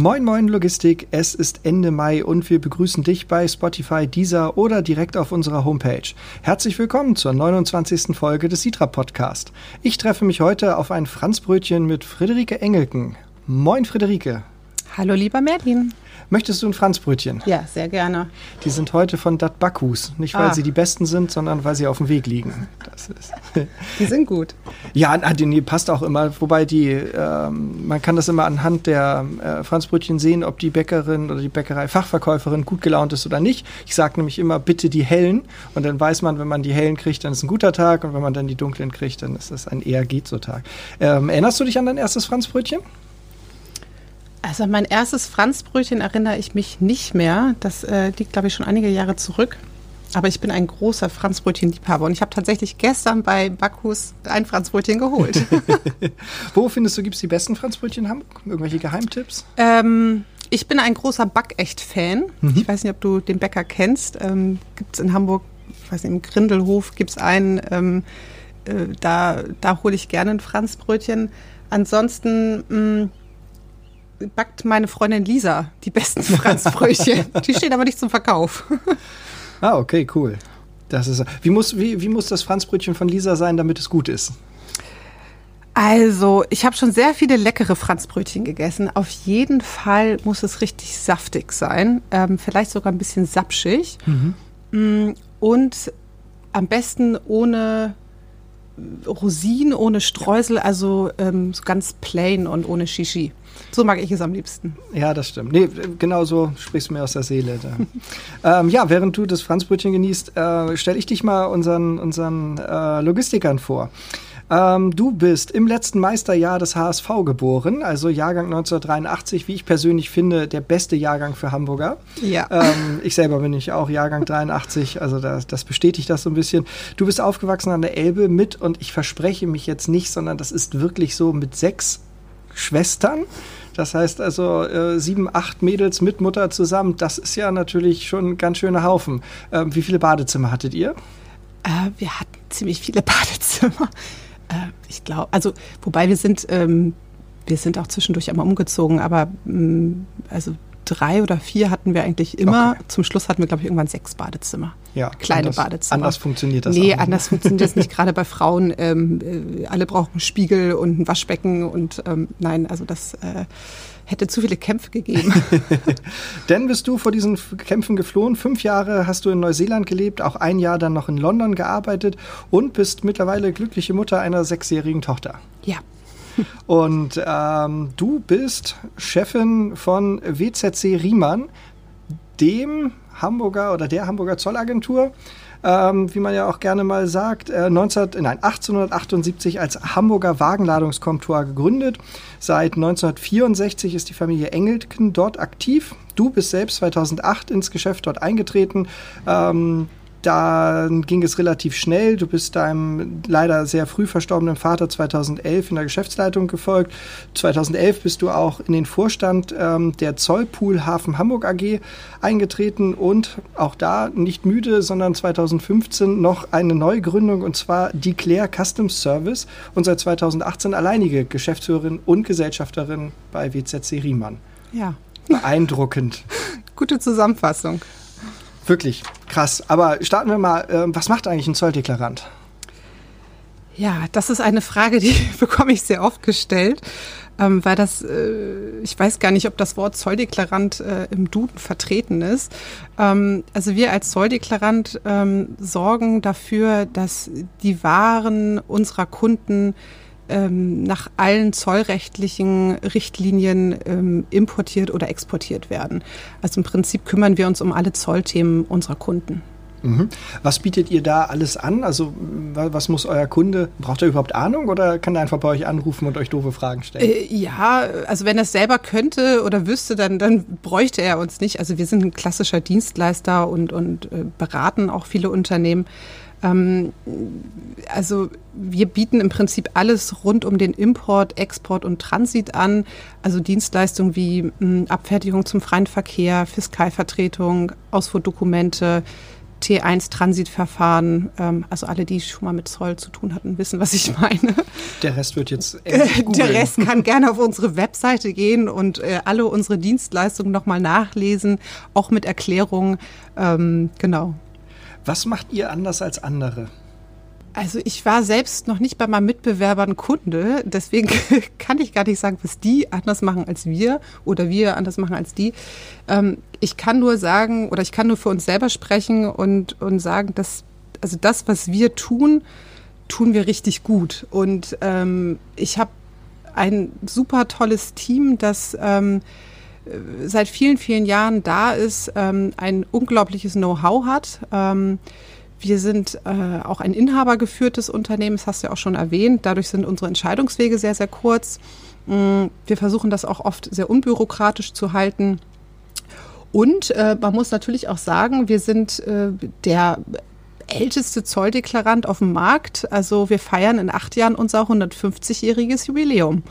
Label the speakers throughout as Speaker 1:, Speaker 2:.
Speaker 1: Moin Moin Logistik, es ist Ende Mai und wir begrüßen dich bei Spotify, Deezer oder direkt auf unserer Homepage. Herzlich willkommen zur 29. Folge des Sitra Podcast. Ich treffe mich heute auf ein Franzbrötchen mit Friederike Engelken. Moin Friederike.
Speaker 2: Hallo lieber Merlin.
Speaker 1: Möchtest du ein Franzbrötchen?
Speaker 2: Ja, sehr gerne.
Speaker 1: Die sind heute von Dat Backhus. Nicht, weil ah. sie die besten sind, sondern weil sie auf dem Weg liegen.
Speaker 2: Das ist die sind gut.
Speaker 1: Ja, die passt auch immer. Wobei die, ähm, man kann das immer anhand der äh, Franzbrötchen sehen, ob die Bäckerin oder die Bäckerei-Fachverkäuferin gut gelaunt ist oder nicht. Ich sage nämlich immer, bitte die hellen. Und dann weiß man, wenn man die hellen kriegt, dann ist ein guter Tag. Und wenn man dann die dunklen kriegt, dann ist es ein eher geht so Tag. Ähm, erinnerst du dich an dein erstes Franzbrötchen?
Speaker 2: Also mein erstes Franzbrötchen erinnere ich mich nicht mehr. Das äh, liegt, glaube ich, schon einige Jahre zurück. Aber ich bin ein großer Franzbrötchen-Liebhaber und ich habe tatsächlich gestern bei Backhus ein Franzbrötchen geholt.
Speaker 1: Wo findest du, gibt es die besten Franzbrötchen in Hamburg? Irgendwelche Geheimtipps?
Speaker 2: Ähm, ich bin ein großer Backecht-Fan. Mhm. Ich weiß nicht, ob du den Bäcker kennst. Ähm, gibt es in Hamburg, ich weiß nicht, im Grindelhof gibt es einen. Ähm, äh, da da hole ich gerne ein Franzbrötchen. Ansonsten mh, mm, backt meine Freundin Lisa die besten Franzbrötchen. die stehen aber nicht zum Verkauf.
Speaker 1: ah, okay, cool. Das ist, wie, muss, wie, wie muss das Franzbrötchen von Lisa sein, damit es gut ist?
Speaker 2: Also, ich habe schon sehr viele leckere Franzbrötchen gegessen. Auf jeden Fall muss es richtig saftig sein, ähm, vielleicht sogar ein bisschen sapschig mhm. Mm, und am besten ohne Rosinen, ohne Streusel, also ähm, ganz plain und ohne Shishi. So mag ich es am liebsten.
Speaker 1: Ja, das stimmt. Nee, genau so sprichst du mir aus der Seele. ähm, ja, während du das Franzbrötchen genießt, äh, stelle ich dich mal unseren, unseren äh, Logistikern vor. Ähm, du bist im letzten Meisterjahr des HSV geboren, also Jahrgang 1983, wie ich persönlich finde, der beste Jahrgang für Hamburger.
Speaker 2: Ja.
Speaker 1: Ähm, ich selber bin ich auch Jahrgang 83, also das, das bestätigt das so ein bisschen. Du bist aufgewachsen an der Elbe mit, und ich verspreche mich jetzt nicht, sondern das ist wirklich so mit sechs Schwestern. Das heißt also äh, sieben, acht Mädels mit Mutter zusammen. Das ist ja natürlich schon ein ganz schöner Haufen. Ähm, wie viele Badezimmer hattet ihr?
Speaker 2: Äh, wir hatten ziemlich viele Badezimmer. Äh, ich glaube, also wobei wir sind, ähm, wir sind auch zwischendurch einmal umgezogen, aber ähm, also drei oder vier hatten wir eigentlich immer. Okay. Zum Schluss hatten wir, glaube ich, irgendwann sechs Badezimmer.
Speaker 1: Ja,
Speaker 2: kleine
Speaker 1: anders,
Speaker 2: Badezimmer.
Speaker 1: Anders funktioniert das
Speaker 2: Nee, anders funktioniert das nicht, gerade bei Frauen. Ähm, äh, alle brauchen einen Spiegel und ein Waschbecken und ähm, nein, also das äh, hätte zu viele Kämpfe gegeben.
Speaker 1: Denn bist du vor diesen Kämpfen geflohen. Fünf Jahre hast du in Neuseeland gelebt, auch ein Jahr dann noch in London gearbeitet und bist mittlerweile glückliche Mutter einer sechsjährigen Tochter.
Speaker 2: Ja.
Speaker 1: Und ähm, du bist Chefin von WZC Riemann, dem Hamburger oder der Hamburger Zollagentur. Ähm, wie man ja auch gerne mal sagt, äh, 19, nein, 1878 als Hamburger Wagenladungskontor gegründet. Seit 1964 ist die Familie Engelken dort aktiv. Du bist selbst 2008 ins Geschäft dort eingetreten. Ähm, dann ging es relativ schnell. Du bist deinem leider sehr früh verstorbenen Vater 2011 in der Geschäftsleitung gefolgt. 2011 bist du auch in den Vorstand ähm, der Zollpool Hafen Hamburg AG eingetreten und auch da nicht müde, sondern 2015 noch eine Neugründung und zwar Declare Customs Service und seit 2018 alleinige Geschäftsführerin und Gesellschafterin bei WZC Riemann.
Speaker 2: Ja.
Speaker 1: Beeindruckend.
Speaker 2: Gute Zusammenfassung.
Speaker 1: Wirklich krass. Aber starten wir mal, äh, was macht eigentlich ein Zolldeklarant?
Speaker 2: Ja, das ist eine Frage, die bekomme ich sehr oft gestellt, ähm, weil das, äh, ich weiß gar nicht, ob das Wort Zolldeklarant äh, im Duden vertreten ist. Ähm, also wir als Zolldeklarant ähm, sorgen dafür, dass die Waren unserer Kunden ähm, nach allen zollrechtlichen Richtlinien ähm, importiert oder exportiert werden. Also im Prinzip kümmern wir uns um alle Zollthemen unserer Kunden.
Speaker 1: Mhm. Was bietet ihr da alles an? Also was muss euer Kunde, braucht er überhaupt Ahnung oder kann er einfach bei euch anrufen und euch doofe Fragen stellen?
Speaker 2: Äh, ja, also wenn er es selber könnte oder wüsste, dann, dann bräuchte er uns nicht. Also wir sind ein klassischer Dienstleister und, und äh, beraten auch viele Unternehmen. Ähm, also wir bieten im Prinzip alles rund um den Import, Export und Transit an. Also Dienstleistungen wie mh, hm, Abfertigung zum freien Verkehr, Fiskalvertretung, Ausfuhrdokumente, T1-Transitverfahren. Ähm, also alle, die schon mal mit Zoll zu tun hatten, wissen, was ich meine.
Speaker 1: Der Rest wird jetzt
Speaker 2: Der Rest kann gerne auf unsere Webseite gehen und äh, alle unsere Dienstleistungen nochmal nachlesen, auch mit Erklärungen. Ähm, genau.
Speaker 1: Was macht ihr anders als andere?
Speaker 2: Also ich war selbst noch nicht bei meinen Mitbewerbern Kunde, deswegen kann ich gar nicht sagen, was die anders machen als wir oder wir anders machen als die. Ähm, ich kann nur sagen oder ich kann nur für uns selber sprechen und, und sagen, dass also das, was wir tun, tun wir richtig gut. Und ähm, ich habe ein super tolles Team, das ähm, seit vielen, vielen Jahren da ist, ähm, ein unglaubliches Know-how hat. Ähm, wir sind äh, auch ein inhabergeführtes Unternehmen, das hast du ja auch schon erwähnt. Dadurch sind unsere Entscheidungswege sehr, sehr kurz. Mm, wir versuchen das auch oft sehr unbürokratisch zu halten. Und äh, man muss natürlich auch sagen, wir sind äh, der älteste Zolldeklarant auf dem Markt. Also wir feiern in acht Jahren unser 150-jähriges Jubiläum.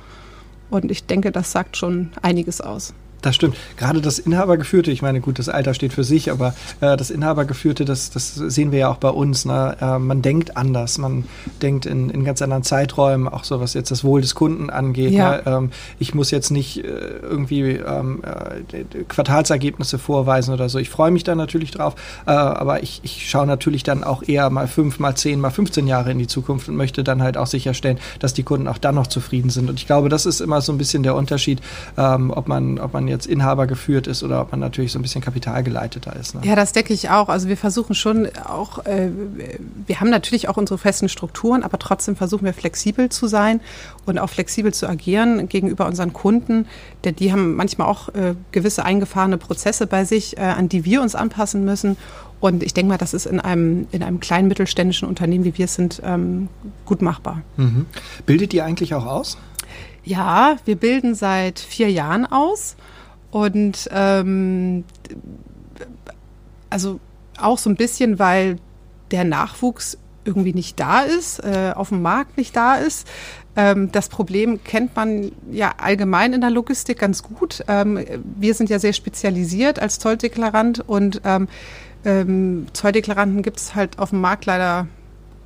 Speaker 2: Und ich denke, das sagt schon einiges aus.
Speaker 1: Das stimmt. Gerade das Inhabergeführte, ich meine, gut, das Alter steht für sich, aber äh, das Inhabergeführte, das, das sehen wir ja auch bei uns. Ne? Äh, man denkt anders, man denkt in, in ganz anderen Zeiträumen, auch so was jetzt das Wohl des Kunden angeht. Ja. Ne? Ähm, ich muss jetzt nicht äh, irgendwie ähm, äh, Quartalsergebnisse vorweisen oder so. Ich freue mich da natürlich drauf, äh, aber ich, ich schaue natürlich dann auch eher mal fünf, mal zehn, mal 15 Jahre in die Zukunft und möchte dann halt auch sicherstellen, dass die Kunden auch dann noch zufrieden sind. Und ich glaube, das ist immer so ein bisschen der Unterschied, ähm, ob man, ob man jetzt Inhaber geführt ist oder ob man natürlich so ein bisschen kapitalgeleiteter ist.
Speaker 2: Ne? Ja, das denke ich auch. Also wir versuchen schon auch, äh, wir haben natürlich auch unsere festen Strukturen, aber trotzdem versuchen wir flexibel zu sein und auch flexibel zu agieren gegenüber unseren Kunden, denn die haben manchmal auch äh, gewisse eingefahrene Prozesse bei sich, äh, an die wir uns anpassen müssen. Und ich denke mal, das ist in einem, in einem kleinen mittelständischen Unternehmen, wie wir es sind, ähm, gut machbar.
Speaker 1: Mhm. Bildet ihr eigentlich auch aus?
Speaker 2: Ja, wir bilden seit vier Jahren aus. Und ähm, also auch so ein bisschen, weil der Nachwuchs irgendwie nicht da ist, äh, auf dem Markt nicht da ist. Ähm, das Problem kennt man ja allgemein in der Logistik ganz gut. Ähm, wir sind ja sehr spezialisiert als Zolldeklarant und ähm, ähm Zolldeklaranten gibt es halt auf dem Markt leider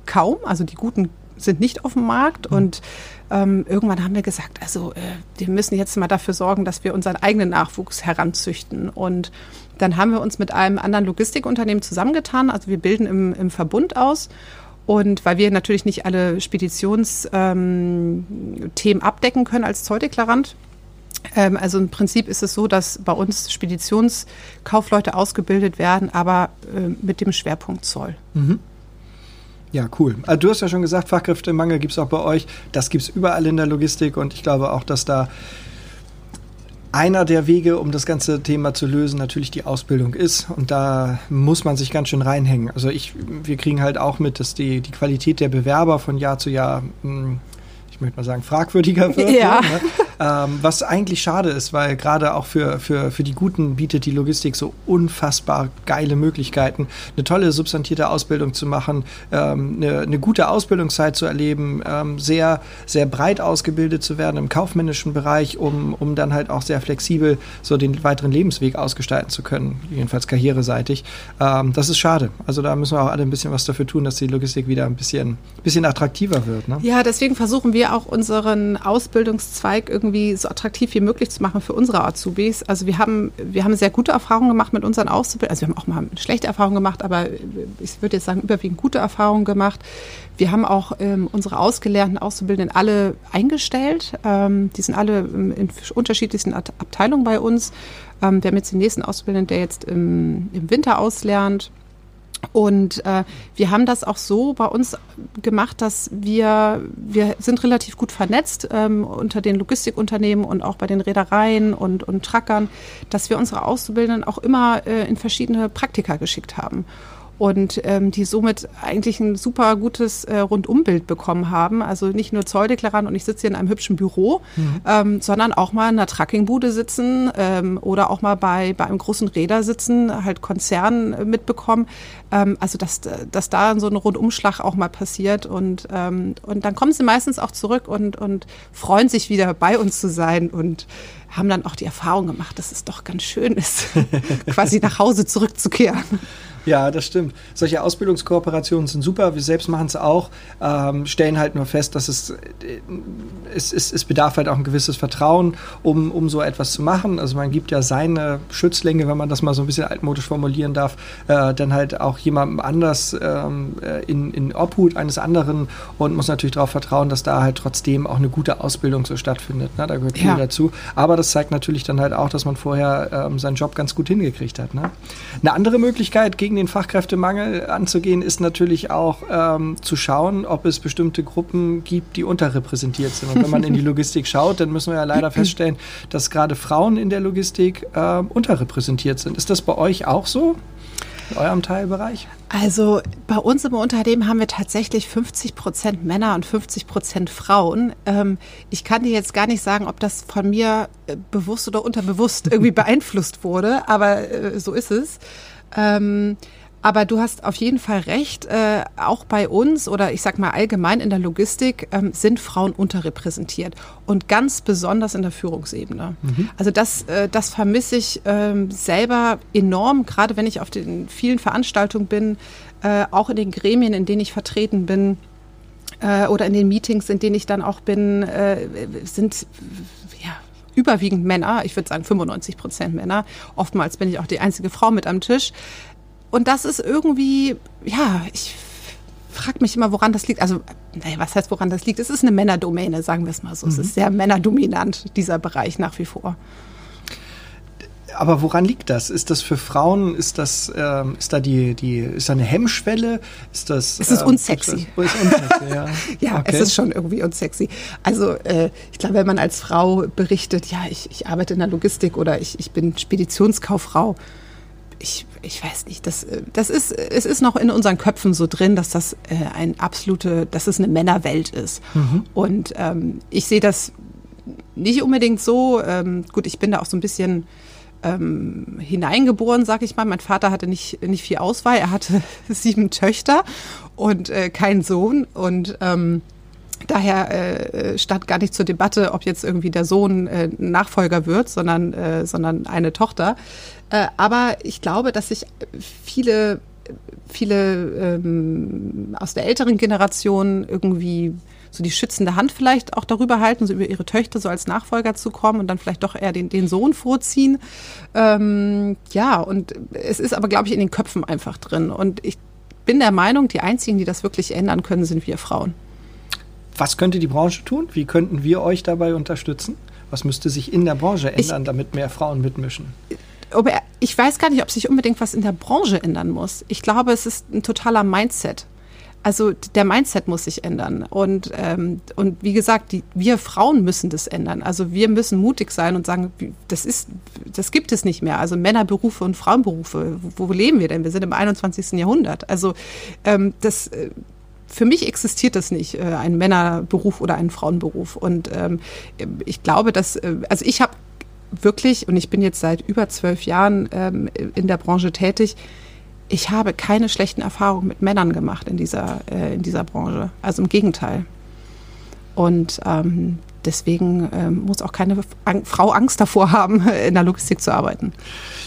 Speaker 2: kaum. Also die guten sind nicht auf dem Markt mhm. und ähm, irgendwann haben wir gesagt, also äh, wir müssen jetzt mal dafür sorgen, dass wir unseren eigenen Nachwuchs heranzüchten. Und dann haben wir uns mit einem anderen Logistikunternehmen zusammengetan. Also wir bilden im, im Verbund aus. Und weil wir natürlich nicht alle Speditionsthemen ähm, abdecken können als Zolldeklarant, ähm, also im Prinzip ist es so, dass bei uns Speditionskaufleute ausgebildet werden, aber äh, mit dem Schwerpunkt Zoll. Mhm.
Speaker 1: Ja, cool. Also du hast ja schon gesagt, Fachkräftemangel gibt es auch bei euch. Das gibt es überall in der Logistik und ich glaube auch, dass da einer der Wege, um das ganze Thema zu lösen, natürlich die Ausbildung ist. Und da muss man sich ganz schön reinhängen. Also ich, wir kriegen halt auch mit, dass die, die Qualität der Bewerber von Jahr zu Jahr hm, möchte mal sagen, fragwürdiger wird. Ja. Ne? Ähm, was eigentlich schade ist, weil gerade auch für, für, für die Guten bietet die Logistik so unfassbar geile Möglichkeiten, eine tolle substantierte Ausbildung zu machen, ähm, eine, eine, gute Ausbildungszeit zu erleben, ähm, sehr, sehr breit ausgebildet zu werden im kaufmännischen Bereich, um, um dann halt auch sehr flexibel so den weiteren Lebensweg ausgestalten zu können, jedenfalls karriereseitig. Ähm, das ist schade. Also da müssen wir auch alle ein bisschen was dafür tun, dass die Logistik wieder ein bisschen, bisschen attraktiver wird. Ne?
Speaker 2: Ja, deswegen versuchen wir auch unseren Ausbildungszweig irgendwie so attraktiv wie möglich zu machen für unsere Azubis. Also wir haben, wir haben sehr gute Erfahrungen gemacht mit unseren Auszubildenden. Also wir haben auch mal schlechte Erfahrungen gemacht, aber ich würde jetzt sagen, überwiegend gute Erfahrungen gemacht. Wir haben auch ähm, unsere ausgelernten Auszubildenden alle eingestellt. Ähm, die sind alle in unterschiedlichsten Abteilungen bei uns. Ähm, wir haben jetzt den nächsten Auszubildenden, der jetzt im, im Winter auslernt. Und äh, wir haben das auch so bei uns gemacht, dass wir, wir sind relativ gut vernetzt ähm, unter den Logistikunternehmen und auch bei den Reedereien und, und Truckern, dass wir unsere Auszubildenden auch immer äh, in verschiedene Praktika geschickt haben und ähm, die somit eigentlich ein super gutes äh, Rundumbild bekommen haben. Also nicht nur Zolldeklarant und ich sitze hier in einem hübschen Büro, mhm. ähm, sondern auch mal in einer Truckingbude sitzen ähm, oder auch mal bei, bei einem großen Räder sitzen, halt Konzern äh, mitbekommen. Ähm, also dass, dass da so ein Rundumschlag auch mal passiert und, ähm, und dann kommen sie meistens auch zurück und, und freuen sich wieder bei uns zu sein und haben dann auch die Erfahrung gemacht, dass es doch ganz schön ist, quasi nach Hause zurückzukehren.
Speaker 1: Ja, das stimmt. Solche Ausbildungskooperationen sind super. Wir selbst machen es auch, ähm, stellen halt nur fest, dass es, äh, es, es, es bedarf halt auch ein gewisses Vertrauen, um, um so etwas zu machen. Also man gibt ja seine Schützlinge, wenn man das mal so ein bisschen altmodisch formulieren darf, äh, dann halt auch jemandem anders ähm, äh, in, in Obhut eines anderen und muss natürlich darauf vertrauen, dass da halt trotzdem auch eine gute Ausbildung so stattfindet. Ne? Da gehört viel ja. dazu. Aber das zeigt natürlich dann halt auch, dass man vorher ähm, seinen Job ganz gut hingekriegt hat. Ne? Eine andere Möglichkeit, gegen den Fachkräftemangel anzugehen, ist natürlich auch ähm, zu schauen, ob es bestimmte Gruppen gibt, die unterrepräsentiert sind. Und wenn man in die Logistik schaut, dann müssen wir ja leider feststellen, dass gerade Frauen in der Logistik äh, unterrepräsentiert sind. Ist das bei euch auch so? in eurem Teilbereich?
Speaker 2: Also bei uns im Unternehmen haben wir tatsächlich 50 Prozent Männer und 50 Prozent Frauen. Ähm, ich kann dir jetzt gar nicht sagen, ob das von mir äh, bewusst oder unterbewusst irgendwie beeinflusst wurde, aber äh, so ist es. Ähm, aber du hast auf jeden Fall recht. Äh, auch bei uns oder ich sag mal allgemein in der Logistik ähm, sind Frauen unterrepräsentiert und ganz besonders in der Führungsebene. Mhm. Also das, äh, das vermisse ich ähm, selber enorm, gerade wenn ich auf den vielen Veranstaltungen bin, äh, auch in den Gremien, in denen ich vertreten bin äh, oder in den Meetings, in denen ich dann auch bin, äh, sind überwiegend Männer. Ich würde sagen 95 Prozent Männer. Oftmals bin ich auch die einzige Frau mit am Tisch. Und das ist irgendwie, ja, ich frage mich immer, woran das liegt. Also, naja, was heißt, woran das liegt? Es ist eine Männerdomäne, sagen wir es mal so. Mhm. Es ist sehr männerdominant, dieser Bereich nach wie vor.
Speaker 1: Aber woran liegt das? Ist das für Frauen, ist das, ähm, ist da die, die, ist da eine Hemmschwelle? Ist das?
Speaker 2: Es ist ähm, unsexy.
Speaker 1: Das, ist unsexy ja,
Speaker 2: ja okay. es ist schon irgendwie unsexy. Also äh, ich glaube, wenn man als Frau berichtet, ja, ich, ich arbeite in der Logistik oder ich, ich bin Speditionskauffrau, ich, ich weiß nicht, das, äh, das ist, es ist noch in unseren Köpfen so drin, dass das äh, ein absolute, dass es eine Männerwelt ist. Mhm. Und ähm, ich sehe das nicht unbedingt so. Ähm, gut, ich bin da auch so ein bisschen ähm, hineingeboren, sag ich mal. Mein Vater hatte nicht, nicht viel Auswahl. Er hatte sieben Töchter und äh, keinen Sohn. Und ähm, Daher äh, stand gar nicht zur Debatte, ob jetzt irgendwie der Sohn äh, Nachfolger wird, sondern, äh, sondern eine Tochter. Äh, aber ich glaube, dass sich viele, viele ähm, aus der älteren Generation irgendwie so die schützende Hand vielleicht auch darüber halten, so über ihre Töchter so als Nachfolger zu kommen und dann vielleicht doch eher den, den Sohn vorziehen. Ähm, ja, und es ist aber, glaube ich, in den Köpfen einfach drin. Und ich bin der Meinung, die einzigen, die das wirklich ändern können, sind wir Frauen.
Speaker 1: Was könnte die Branche tun? Wie könnten wir euch dabei unterstützen? Was müsste sich in der Branche ändern, ich, damit mehr Frauen mitmischen?
Speaker 2: Ich weiß gar nicht, ob sich unbedingt was in der Branche ändern muss. Ich glaube, es ist ein totaler Mindset. Also der Mindset muss sich ändern. Und, ähm, und wie gesagt, die, wir Frauen müssen das ändern. Also wir müssen mutig sein und sagen, das, ist, das gibt es nicht mehr. Also Männerberufe und Frauenberufe, wo, wo leben wir denn? Wir sind im 21. Jahrhundert. Also ähm, das, äh, für mich existiert das nicht, äh, ein Männerberuf oder ein Frauenberuf. Und ähm, ich glaube, dass, äh, also ich habe wirklich, und ich bin jetzt seit über zwölf Jahren ähm, in der Branche tätig, ich habe keine schlechten Erfahrungen mit Männern gemacht in dieser, äh, in dieser Branche. Also im Gegenteil. Und ähm, deswegen ähm, muss auch keine Frau Angst davor haben, in der Logistik zu arbeiten.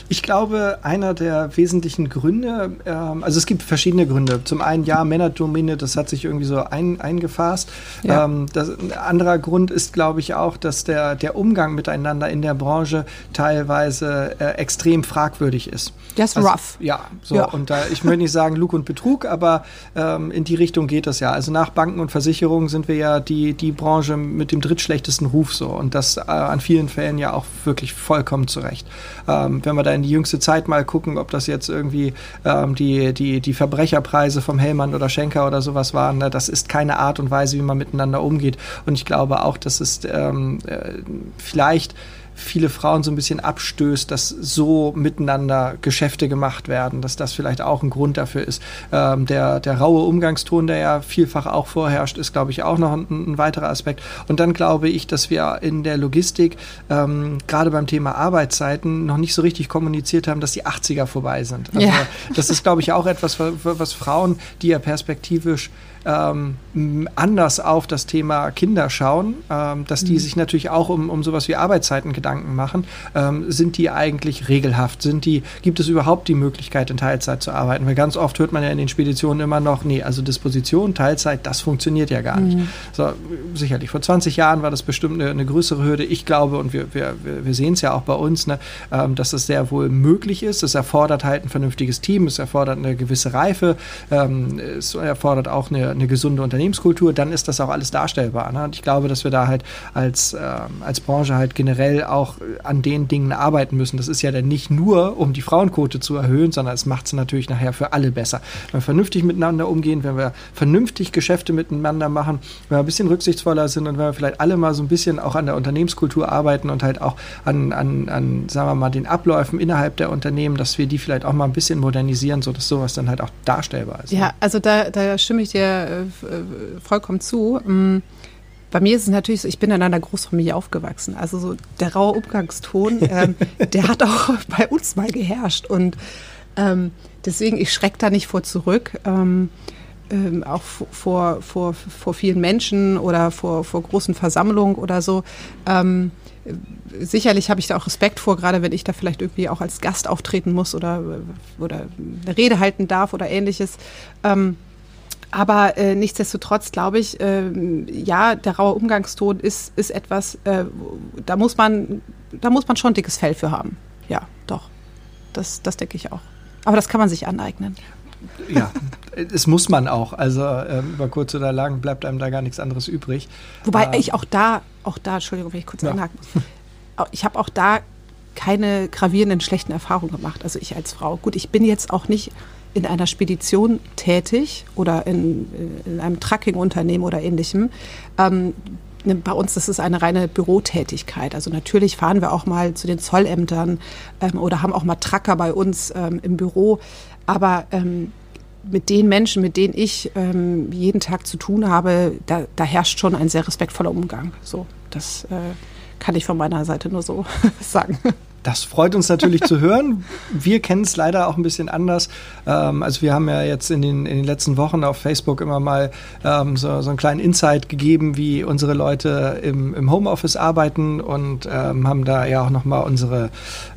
Speaker 1: Ich glaube, einer der wesentlichen Gründe, ähm, also es gibt verschiedene Gründe. Zum einen, ja, Männerdomäne, das hat sich irgendwie so ein, eingefasst. Ja. Ähm, das, ein anderer Grund ist, glaube ich, auch, dass der, der Umgang miteinander in der Branche teilweise äh, extrem fragwürdig ist.
Speaker 2: Das ist
Speaker 1: also,
Speaker 2: rough.
Speaker 1: Ja, so. Ja. Und da, ich möchte nicht sagen Lug und Betrug, aber ähm, in die Richtung geht das ja. Also nach Banken und Versicherungen sind wir ja die, die Branche mit dem drittschlechtesten Ruf so. Und das äh, an vielen Fällen ja auch wirklich vollkommen zurecht. Ähm, wenn wir da in die jüngste Zeit mal gucken, ob das jetzt irgendwie ähm, die, die, die Verbrecherpreise vom Hellmann oder Schenker oder sowas waren. Ne? Das ist keine Art und Weise, wie man miteinander umgeht. Und ich glaube auch, dass es ähm, äh, vielleicht viele Frauen so ein bisschen abstößt, dass so miteinander Geschäfte gemacht werden, dass das vielleicht auch ein Grund dafür ist. Ähm, der, der raue Umgangston, der ja vielfach auch vorherrscht, ist, glaube ich, auch noch ein, ein weiterer Aspekt. Und dann glaube ich, dass wir in der Logistik, ähm, gerade beim Thema Arbeitszeiten, noch nicht so richtig kommuniziert haben, dass die 80er vorbei sind. Also, ja. Das ist, glaube ich, auch etwas, was Frauen, die ja perspektivisch ähm, anders auf das Thema Kinder schauen, ähm, dass die mhm. sich natürlich auch um, um sowas wie Arbeitszeiten Gedanken machen. Ähm, sind die eigentlich regelhaft? Sind die, gibt es überhaupt die Möglichkeit, in Teilzeit zu arbeiten? Weil ganz oft hört man ja in den Speditionen immer noch, nee, also Disposition, Teilzeit, das funktioniert ja gar nicht. Mhm. So, sicherlich, vor 20 Jahren war das bestimmt eine, eine größere Hürde. Ich glaube, und wir, wir, wir sehen es ja auch bei uns, ne, ähm, dass es sehr wohl möglich ist. Es erfordert halt ein vernünftiges Team, es erfordert eine gewisse Reife, ähm, es erfordert auch eine, eine, gesunde Unternehmenskultur, dann ist das auch alles darstellbar. Ne? Und ich glaube, dass wir da halt als, äh, als Branche halt generell auch an den Dingen arbeiten müssen. Das ist ja dann nicht nur, um die Frauenquote zu erhöhen, sondern es macht es natürlich nachher für alle besser. Wenn wir vernünftig miteinander umgehen, wenn wir vernünftig Geschäfte miteinander machen, wenn wir ein bisschen rücksichtsvoller sind und wenn wir vielleicht alle mal so ein bisschen auch an der Unternehmenskultur arbeiten und halt auch an, an, an sagen wir mal, den Abläufen innerhalb der Unternehmen, dass wir die vielleicht auch mal ein bisschen modernisieren, sodass sowas dann halt auch darstellbar ist.
Speaker 2: Ja, also da, da stimme ich dir äh, äh, vollkommen zu. Mm, bei mir ist es natürlich so, ich bin in einer Großfamilie aufgewachsen. Also so der raue Umgangston, ähm, der hat auch bei uns mal geherrscht. Und ähm, deswegen, ich schrecke da nicht vor zurück. Ähm, ähm, auch vor, vor, vor vielen Menschen oder vor, vor großen Versammlungen oder so. Ähm, sicherlich habe ich da auch Respekt vor, gerade wenn ich da vielleicht irgendwie auch als Gast auftreten muss oder, oder eine Rede halten darf oder ähnliches. Ähm, aber äh, nichtsdestotrotz glaube ich, äh, ja, der raue Umgangston ist, ist etwas, äh, da muss man, da muss man schon dickes Fell für haben. Ja, doch. Das, das denke ich auch. Aber das kann man sich aneignen.
Speaker 1: Ja, es muss man auch. Also ähm, über kurz oder lang bleibt einem da gar nichts anderes übrig.
Speaker 2: Wobei ähm, ich auch da, auch da, Entschuldigung, wenn ich kurz ja. einhaken muss. Ich habe auch da keine gravierenden schlechten Erfahrungen gemacht. Also ich als Frau. Gut, ich bin jetzt auch nicht in einer Spedition tätig oder in, in einem Trucking-Unternehmen oder ähnlichem. Ähm, ne, bei uns das ist eine reine Bürotätigkeit. Also natürlich fahren wir auch mal zu den Zollämtern ähm, oder haben auch mal Tracker bei uns ähm, im Büro. Aber ähm, mit den Menschen, mit denen ich ähm, jeden Tag zu tun habe, da, da, herrscht schon ein sehr respektvoller Umgang. So, das äh, kann ich von meiner Seite nur so sagen.
Speaker 1: Das freut uns natürlich zu hören. Wir kennen es leider auch ein bisschen anders. Ähm, also wir haben ja jetzt in den, in den letzten Wochen auf Facebook immer mal ähm, so, so einen kleinen Insight gegeben, wie unsere Leute im, im Homeoffice arbeiten und ähm, haben da ja auch nochmal unsere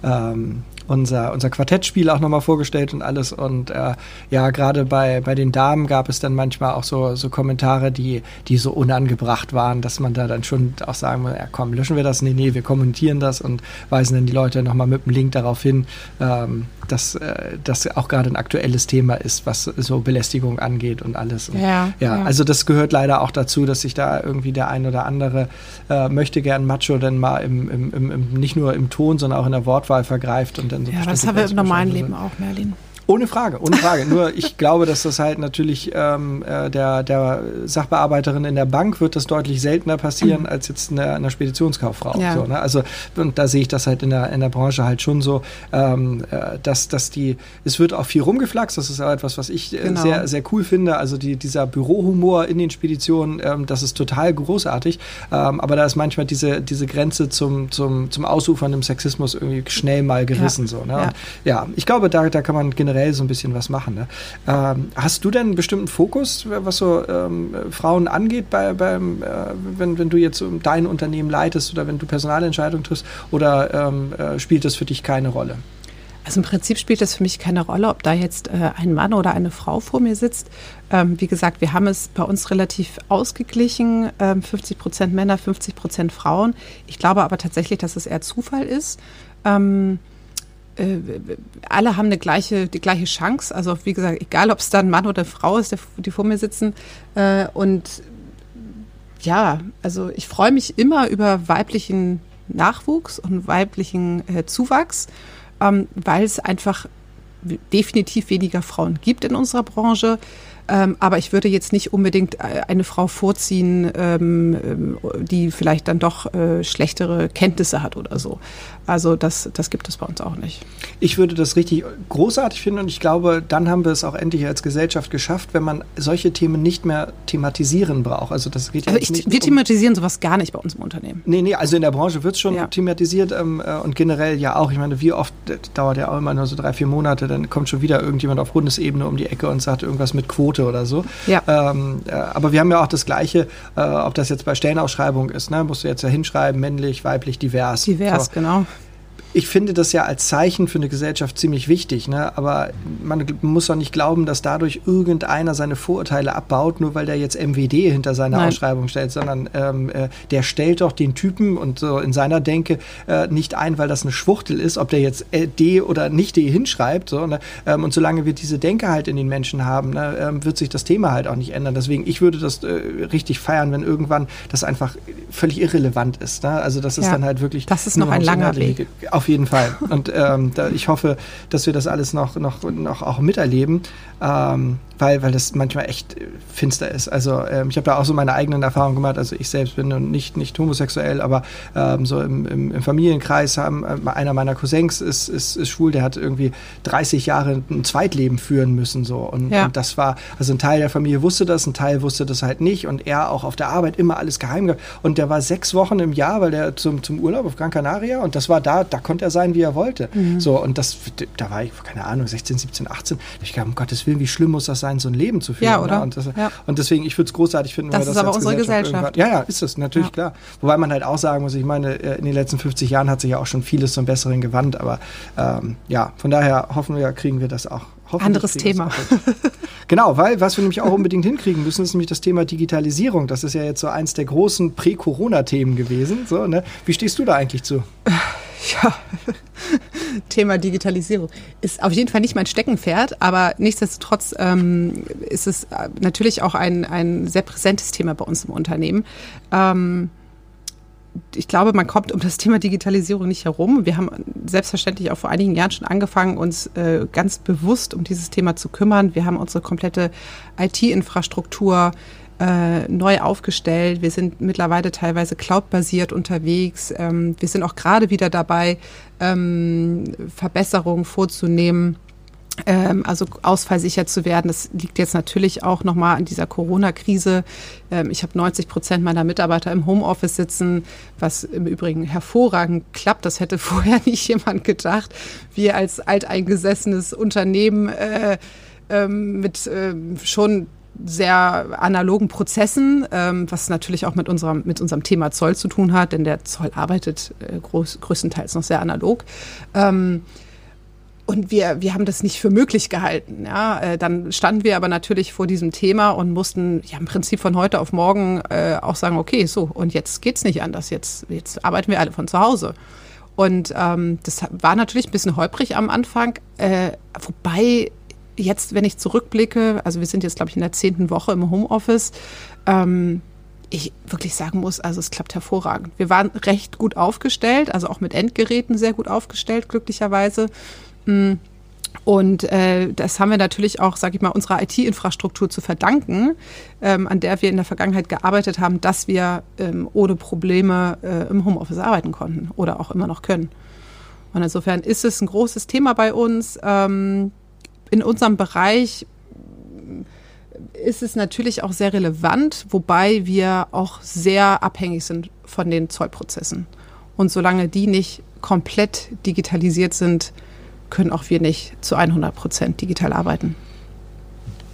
Speaker 1: ähm, unser, unser Quartettspiel auch nochmal vorgestellt und alles. Und äh, ja, gerade bei, bei den Damen gab es dann manchmal auch so, so Kommentare, die, die so unangebracht waren, dass man da dann schon auch sagen muss, ja komm, löschen wir das? Nee, nee, wir kommentieren das und weisen dann die Leute nochmal mit dem Link darauf hin, ähm, dass äh, das auch gerade ein aktuelles Thema ist, was so Belästigung angeht und alles. Und, ja, ja, ja, also das gehört leider auch dazu, dass sich da irgendwie der ein oder andere äh, möchte gern Macho dann mal im, im, im, im, nicht nur im Ton, sondern auch in der Wortwahl vergreift und dann
Speaker 2: so Ja, das haben wir im normalen Leben auch, Merlin.
Speaker 1: Ohne Frage, ohne Frage. Nur ich glaube, dass das halt natürlich ähm, äh, der, der Sachbearbeiterin in der Bank wird das deutlich seltener passieren mhm. als jetzt einer, einer Speditionskauffrau. Ja. So, ne? Also und da sehe ich das halt in der, in der Branche halt schon so, ähm, äh, dass, dass die, es wird auch viel rumgeflaxt, das ist auch etwas, was ich äh, genau. sehr, sehr cool finde. Also die, dieser Bürohumor in den Speditionen, ähm, das ist total großartig. Ähm, aber da ist manchmal diese, diese Grenze zum, zum, zum Ausufern im Sexismus irgendwie schnell mal gerissen. Ja. So, ne? ja. ja, ich glaube, da, da kann man generell generell so ein bisschen was machen. Ne? Ähm, hast du denn einen bestimmten Fokus, was so ähm, Frauen angeht, bei, beim, äh, wenn, wenn du jetzt dein Unternehmen leitest oder wenn du Personalentscheidungen triffst, oder ähm, äh, spielt das für dich keine Rolle?
Speaker 2: Also im Prinzip spielt das für mich keine Rolle, ob da jetzt äh, ein Mann oder eine Frau vor mir sitzt. Ähm, wie gesagt, wir haben es bei uns relativ ausgeglichen, ähm, 50 Prozent Männer, 50 Prozent Frauen. Ich glaube aber tatsächlich, dass es eher Zufall ist. Ähm, äh, alle haben eine gleiche, die gleiche Chance. Also wie gesagt, egal ob es dann Mann oder Frau ist, die vor mir sitzen. Äh, und ja, also ich freue mich immer über weiblichen Nachwuchs und weiblichen äh, Zuwachs, ähm, weil es einfach definitiv weniger Frauen gibt in unserer Branche. Ähm, aber ich würde jetzt nicht unbedingt äh, eine Frau vorziehen, ähm, ähm, die vielleicht dann doch äh, schlechtere Kenntnisse hat oder so. Also das, das gibt es bei uns auch nicht.
Speaker 1: Ich würde das richtig großartig finden und ich glaube, dann haben wir es auch endlich als Gesellschaft geschafft, wenn man solche Themen nicht mehr thematisieren braucht. Also das geht
Speaker 2: also ich, nicht Wir um thematisieren sowas gar nicht bei uns im Unternehmen.
Speaker 1: Nee, nee, also in der Branche wird es schon ja. thematisiert ähm, äh, und generell ja auch. Ich meine, wie oft dauert ja auch immer nur so drei, vier Monate, dann kommt schon wieder irgendjemand auf Bundesebene um die Ecke und sagt irgendwas mit Quote Quote oder so. Ja. Ähm, äh, aber wir haben ja auch das Gleiche, äh, ob das jetzt bei Stellenausschreibung ist, ne? musst du jetzt ja hinschreiben, männlich, weiblich, divers.
Speaker 2: Divers, so. genau
Speaker 1: ich finde das ja als Zeichen für eine Gesellschaft ziemlich wichtig, ne? aber man muss doch nicht glauben, dass dadurch irgendeiner seine Vorurteile abbaut, nur weil der jetzt MWD hinter seiner Nein. Ausschreibung stellt, sondern ähm, äh, der stellt doch den Typen und so in seiner Denke äh, nicht ein, weil das eine Schwuchtel ist, ob der jetzt äh, D oder nicht D hinschreibt. So, ne? ähm, und solange wir diese Denke halt in den Menschen haben, ne, ähm, wird sich das Thema halt auch nicht ändern. Deswegen, ich würde das äh, richtig feiern, wenn irgendwann das einfach völlig irrelevant ist. Ne? Also das ist ja, dann halt wirklich.
Speaker 2: Das ist noch ein langer Weg.
Speaker 1: Auf jeden Fall. Und ähm, da, ich hoffe, dass wir das alles noch, noch, noch auch miterleben. Ähm, weil, weil das manchmal echt äh, finster ist. Also ähm, ich habe da auch so meine eigenen Erfahrungen gemacht. Also ich selbst bin nicht, nicht homosexuell, aber ähm, so im, im, im, Familienkreis haben äh, einer meiner Cousins ist, ist, ist schwul, der hat irgendwie 30 Jahre ein Zweitleben führen müssen. So. Und, ja. und das war, also ein Teil der Familie wusste das, ein Teil wusste das halt nicht und er auch auf der Arbeit immer alles geheim gehabt. Und der war sechs Wochen im Jahr, weil der zum, zum Urlaub auf Gran Canaria und das war da, da konnte er sein, wie er wollte. Mhm. So, und das, da war ich, keine Ahnung, 16, 17, 18. Ich glaube, um Gottes Willen, wie schlimm muss das sein? Sein, so ein Leben zu führen.
Speaker 2: Ja, oder?
Speaker 1: Ne? Und, das, ja. und, deswegen, ich würde es großartig finden,
Speaker 2: das wenn wir das ist aber unsere Gesellschaft. Gesellschaft.
Speaker 1: Ja, ja, ist es, natürlich, ja. klar. Wobei man halt auch sagen muss, ich meine, äh, in den letzten 50 Jahren hat sich ja auch schon vieles zum Besseren gewandt, aber ähm, ja, von daher hoffen wir, kriegen wir das auch.
Speaker 2: Anderes Thema.
Speaker 1: genau, weil was wir nämlich auch unbedingt hinkriegen müssen, ist nämlich das Thema Digitalisierung. Das ist ja jetzt so eins der großen Prä-Corona-Themen gewesen. So, ne? Wie stehst du da eigentlich zu?
Speaker 2: Ja, Thema Digitalisierung ist auf jeden Fall nicht mein Steckenpferd, aber nichtsdestotrotz ähm, ist es äh, natürlich auch ein, ein sehr präsentes Thema bei uns im Unternehmen. Ähm, ich glaube, man kommt um das Thema Digitalisierung nicht herum. Wir haben selbstverständlich auch vor einigen Jahren schon angefangen, uns äh, ganz bewusst um dieses Thema zu kümmern. Wir haben unsere komplette IT-Infrastruktur äh, neu aufgestellt. Wir sind mittlerweile teilweise cloud-basiert unterwegs. Ähm, wir sind auch gerade wieder dabei, ähm, Verbesserungen vorzunehmen ähm, also ausfallsicher zu werden. Das liegt jetzt natürlich auch nochmal an dieser Corona-Krise. Ähm, ich habe 90 Prozent meiner Mitarbeiter im Homeoffice sitzen, was im Übrigen hervorragend klappt. Das hätte vorher nicht jemand gedacht. Wir als alteingesessenes Unternehmen äh, ähm, mit äh, schon sehr analogen Prozessen, ähm, was natürlich auch mit unserem, mit unserem Thema Zoll zu tun hat, denn der Zoll arbeitet äh, groß, größtenteils noch sehr analog. Ähm, und wir, wir haben das nicht für möglich gehalten. Ja. Äh, dann standen wir aber natürlich vor diesem Thema und mussten ja im Prinzip von heute auf morgen äh, auch sagen, okay, so, und jetzt geht's nicht anders. Jetzt, jetzt arbeiten wir alle von zu Hause. Und ähm, das war natürlich ein bisschen holprig am Anfang, äh, wobei jetzt, wenn ich zurückblicke, also wir sind jetzt, glaube ich, in der zehnten Woche im Homeoffice, ähm, ich wirklich sagen muss, also es klappt hervorragend. Wir waren recht gut aufgestellt, also auch mit Endgeräten sehr gut aufgestellt, glücklicherweise. Mm. Und äh, das haben wir natürlich auch, sage ich mal, unserer IT-Infrastruktur zu verdanken, ähm, an der wir in der Vergangenheit gearbeitet haben, dass wir ähm, ohne Probleme äh, im Homeoffice arbeiten konnten oder auch immer noch können. Und insofern ist es ein großes Thema bei uns. Ähm, in unserem Bereich ist es natürlich auch sehr relevant, wobei wir auch sehr abhängig sind von den Zollprozessen. Und solange die nicht komplett digitalisiert sind, können auch wir nicht zu 100 Prozent digital arbeiten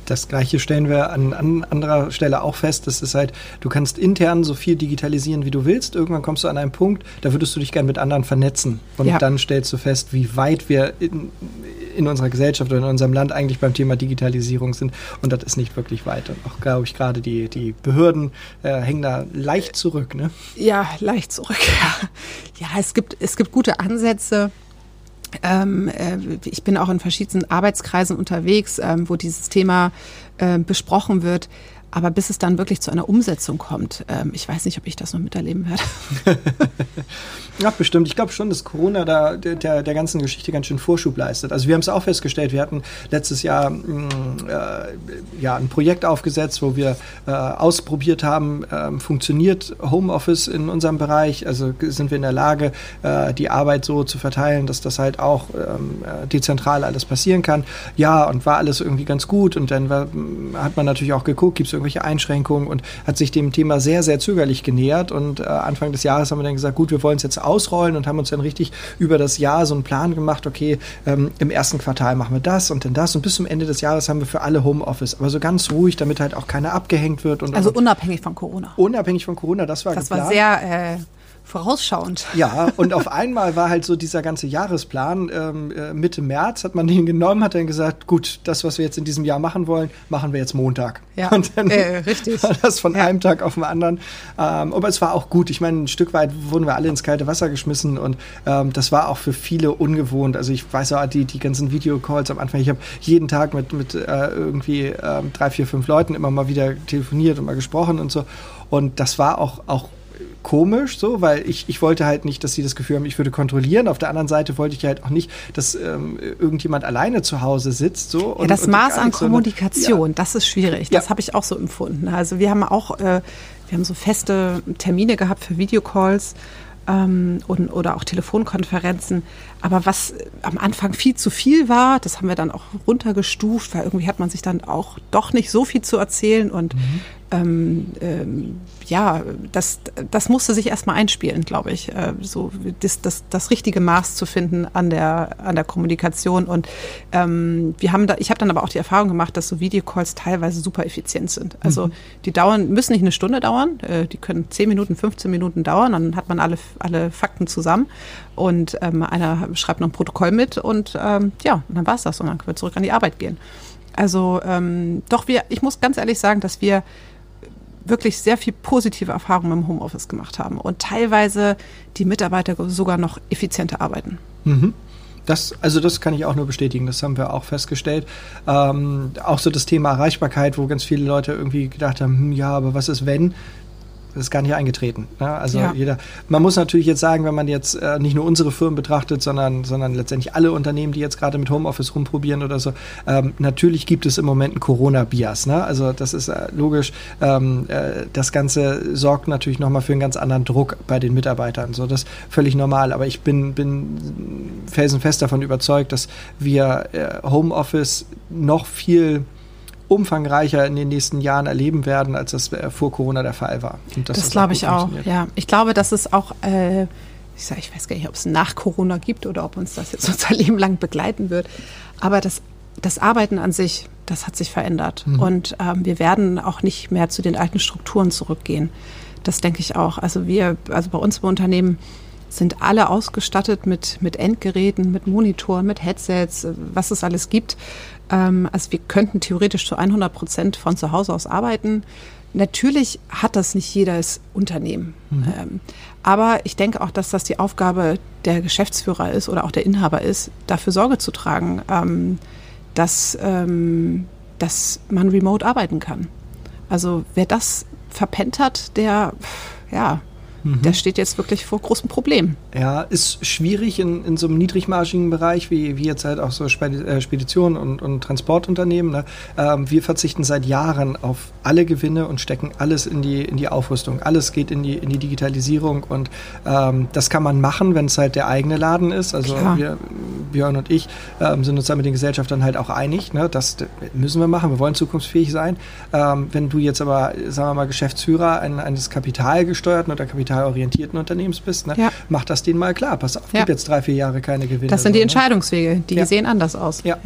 Speaker 1: das gleiche stellen wir an, an anderer Stelle auch fest. Das ist halt, du kannst intern so viel digitalisieren, wie du willst. Irgendwann kommst du an einen Punkt, da würdest du dich gern mit anderen vernetzen. Und ja. dann stellst du fest, wie weit wir in, in unserer Gesellschaft oder in unserem Land eigentlich beim Thema Digitalisierung sind. Und das ist nicht wirklich weit. Und auch, glaube ich, gerade die, die Behörden äh, hängen da leicht zurück. Ne?
Speaker 2: Ja, leicht zurück. Ja, ja es, gibt, es gibt gute Ansätze. Ähm, äh, ich bin auch in verschiedenen Arbeitskreisen unterwegs, ähm, wo dieses Thema äh, besprochen wird. Aber bis es dann wirklich zu einer Umsetzung kommt, ähm, ich weiß nicht, ob ich das noch miterleben werde.
Speaker 1: ja, bestimmt. Ich glaube schon, dass Corona da der, der ganzen Geschichte ganz schön Vorschub leistet. Also wir haben es auch festgestellt, wir hatten letztes Jahr mh, mm, äh, ja, ein Projekt aufgesetzt, wo wir äh, ausprobiert haben, äh, funktioniert Homeoffice in unserem Bereich, also sind wir in der Lage, äh, die Arbeit so zu verteilen, dass das halt auch ähm, äh, dezentral alles passieren kann. Ja, und war alles irgendwie ganz gut und dann war, hat man natürlich auch geguckt, gibt es irgendwelche Einschränkungen und hat sich dem Thema sehr, sehr zögerlich genähert. Und äh, Anfang des Jahres haben wir dann gesagt, gut, wir wollen es jetzt ausrollen und haben uns dann richtig über das Jahr so einen Plan gemacht, okay, ähm, im ersten Quartal machen wir das und dann das. Und bis zum Ende des Jahres haben wir für alle Homeoffice. Aber so ganz ruhig, damit halt auch keiner abgehängt wird. Und
Speaker 2: also
Speaker 1: und,
Speaker 2: unabhängig von Corona.
Speaker 1: Unabhängig von Corona, das war
Speaker 2: Das
Speaker 1: geplant.
Speaker 2: war sehr äh, vorausschauend.
Speaker 1: Ja, und auf einmal war halt so dieser ganze Jahresplan. Ähm, äh, Mitte März hat man den genommen, hat dann gesagt, gut, das, was wir jetzt in diesem Jahr machen wollen, machen wir jetzt Montag.
Speaker 2: Ja,
Speaker 1: und dann
Speaker 2: äh, richtig.
Speaker 1: war das von
Speaker 2: Ja.
Speaker 1: einem Tag auf den anderen. Ähm, aber es war auch gut. Ich meine, ein Stück weit wurden wir alle ins kalte Wasser geschmissen und ähm, das war auch für viele ungewohnt. Also ich weiß auch, die, die ganzen Videocalls am Anfang, ich habe jeden Tag mit, mit äh, irgendwie ähm, drei, vier, fünf Leuten immer mal wieder telefoniert und mal gesprochen und so. Und das war auch, auch komisch so, weil ich, ich wollte halt nicht, dass sie das Gefühl haben, ich würde kontrollieren. Auf der anderen Seite wollte ich halt auch nicht, dass ähm, irgendjemand alleine zu Hause sitzt. So,
Speaker 2: Ja,
Speaker 1: und,
Speaker 2: das
Speaker 1: und
Speaker 2: Maß an
Speaker 1: so
Speaker 2: Kommunikation, das ist schwierig. Das
Speaker 1: Ja.
Speaker 2: habe ich auch so empfunden. Also wir haben auch, äh, wir haben so feste Termine gehabt für Videocalls ähm, und, oder auch Telefonkonferenzen. Aber was am Anfang viel zu viel war, das haben wir dann auch runtergestuft, weil irgendwie hat man sich dann auch doch nicht so viel zu erzählen und ähm, ähm, ja, das, das musste sich erstmal einspielen, glaube ich, äh, so das, das, das richtige Maß zu finden an der, an der Kommunikation. Und ähm, wir haben da, ich habe dann aber auch die Erfahrung gemacht, dass so Videocalls teilweise super effizient sind. Also die dauern, müssen nicht eine Stunde dauern, äh, die können 10 Minuten, 15 Minuten dauern, dann hat man alle, alle Fakten zusammen und ähm, einer schreibt noch ein Protokoll mit und ähm, ja, dann war es das und dann können wir zurück an die Arbeit gehen. Also ähm, doch, wir, ich muss ganz ehrlich sagen, dass wir wirklich sehr viel positive Erfahrungen im Homeoffice gemacht haben und teilweise die Mitarbeiter sogar noch effizienter arbeiten.
Speaker 1: Mhm. Das, also das kann ich auch nur bestätigen, das haben wir auch festgestellt. Ähm, auch so das Thema Erreichbarkeit, wo ganz viele Leute irgendwie gedacht haben, hm, ja, aber was ist wenn? Das ist gar nicht eingetreten. Ne? Also
Speaker 2: Ja.
Speaker 1: jeder, man muss natürlich jetzt sagen, wenn man jetzt äh, nicht nur unsere Firmen betrachtet, sondern, sondern letztendlich alle Unternehmen, die jetzt gerade mit Homeoffice rumprobieren oder so, ähm, natürlich gibt es im Moment einen Corona-Bias. Ne? Also das ist äh, logisch. Ähm, äh, das Ganze sorgt natürlich nochmal für einen ganz anderen Druck bei den Mitarbeitern. So, das ist völlig normal. Aber ich bin, bin felsenfest davon überzeugt, dass wir äh, Homeoffice noch viel umfangreicher in den nächsten Jahren erleben werden, als das äh, vor Corona der Fall war.
Speaker 2: Das,
Speaker 1: das
Speaker 2: glaube ich auch. Ja, ich glaube, dass es auch, äh, ich, sag, ich weiß gar nicht, ob es nach Corona gibt oder ob uns das jetzt unser Leben lang begleiten wird. Aber das, das Arbeiten an sich, das hat sich verändert. Und ähm, wir werden auch nicht mehr zu den alten Strukturen zurückgehen. Das denke ich auch. Also wir, also bei uns im Unternehmen sind alle ausgestattet mit, mit Endgeräten, mit Monitoren, mit Headsets, äh, was es alles gibt. Ähm, also wir könnten theoretisch zu 100 Prozent von zu Hause aus arbeiten. Natürlich hat das nicht jedes Unternehmen. Ähm, aber ich denke auch, dass das die Aufgabe der Geschäftsführer ist oder auch der Inhaber ist, dafür Sorge zu tragen, ähm, dass, ähm, dass man remote arbeiten kann. Also wer das verpennt hat, der, pff, ja, der steht jetzt wirklich vor großen Problemen.
Speaker 1: Ja, ist schwierig in, in so einem niedrigmargigen Bereich, wie, wie jetzt halt auch so äh, Speditionen und, und Transportunternehmen. Ne? Ähm, wir verzichten seit Jahren auf alle Gewinne und stecken alles in die, in die Aufrüstung. Alles geht in die, in die Digitalisierung und ähm, das kann man machen, wenn es halt der eigene Laden ist. Also
Speaker 2: Klar.
Speaker 1: wir, Björn und ich ähm, sind uns da mit den Gesellschaftern halt auch einig. Ne? Das müssen wir machen. Wir wollen zukunftsfähig sein. Ähm, wenn du jetzt aber, sagen wir mal, Geschäftsführer ein, eines kapitalgesteuerten oder kapitalorientierten Unternehmens bist, ne?
Speaker 2: Ja.
Speaker 1: mach das denen mal klar. Pass auf,
Speaker 2: Ja.
Speaker 1: gib jetzt drei, vier Jahre keine Gewinne.
Speaker 2: Das sind die
Speaker 1: so, ne?
Speaker 2: Entscheidungswege, die
Speaker 1: Ja.
Speaker 2: sehen anders aus.
Speaker 1: Ja.